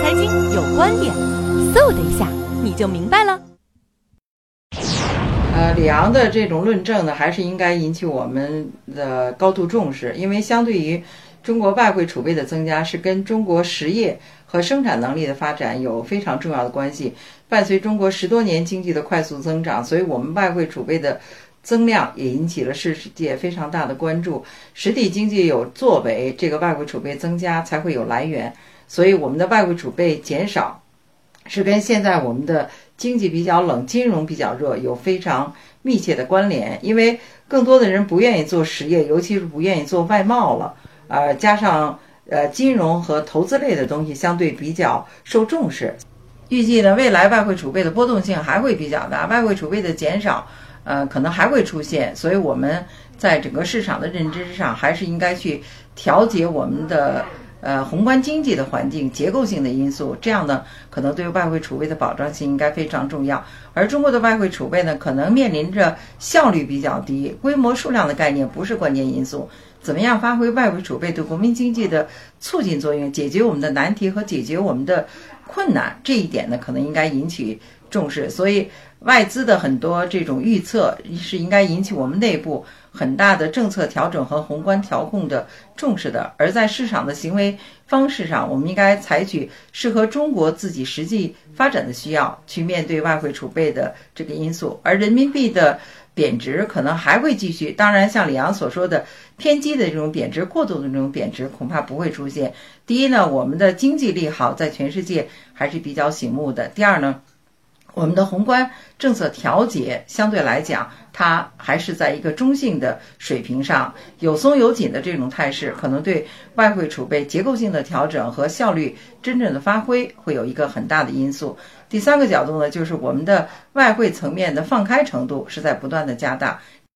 财经有观点，嗖的一下你就明白了。呃，里昂的这种论证呢，还是应该引起我们的高度重视，因为相对于中国外汇储备的增加，是跟中国实业和生产能力的发展有非常重要的关系。伴随中国十多年经济的快速增长，所以我们外汇储备的增量也引起了世界非常大的关注。实体经济有作为，这个外汇储备增加才会有来源。所以我们的外汇储备减少，是跟现在我们的经济比较冷、金融比较热有非常密切的关联。因为更多的人不愿意做实业，尤其是不愿意做外贸了。呃，加上呃金融和投资类的东西相对比较受重视。预计呢，未来外汇储备的波动性还会比较大，外汇储备的减少，呃，可能还会出现。所以我们在整个市场的认知上，还是应该去调节我们的。呃，宏观经济的环境、结构性的因素，这样呢，可能对外汇储备的保障性应该非常重要。而中国的外汇储备呢，可能面临着效率比较低、规模数量的概念不是关键因素。怎么样发挥外汇储备对国民经济的促进作用，解决我们的难题和解决我们的困难，这一点呢，可能应该引起重视。所以，外资的很多这种预测是应该引起我们内部。很大的政策调整和宏观调控的重视的，而在市场的行为方式上，我们应该采取适合中国自己实际发展的需要去面对外汇储备的这个因素。而人民币的贬值可能还会继续，当然，像李阳所说的偏激的这种贬值、过度的这种贬值，恐怕不会出现。第一呢，我们的经济利好在全世界还是比较醒目的；第二呢。我们的宏观政策调节相对来讲，它还是在一个中性的水平上，有松有紧的这种态势，可能对外汇储备结构性的调整和效率真正的发挥会有一个很大的因素。第三个角度呢，就是我们的外汇层面的放开程度是在不断的加大，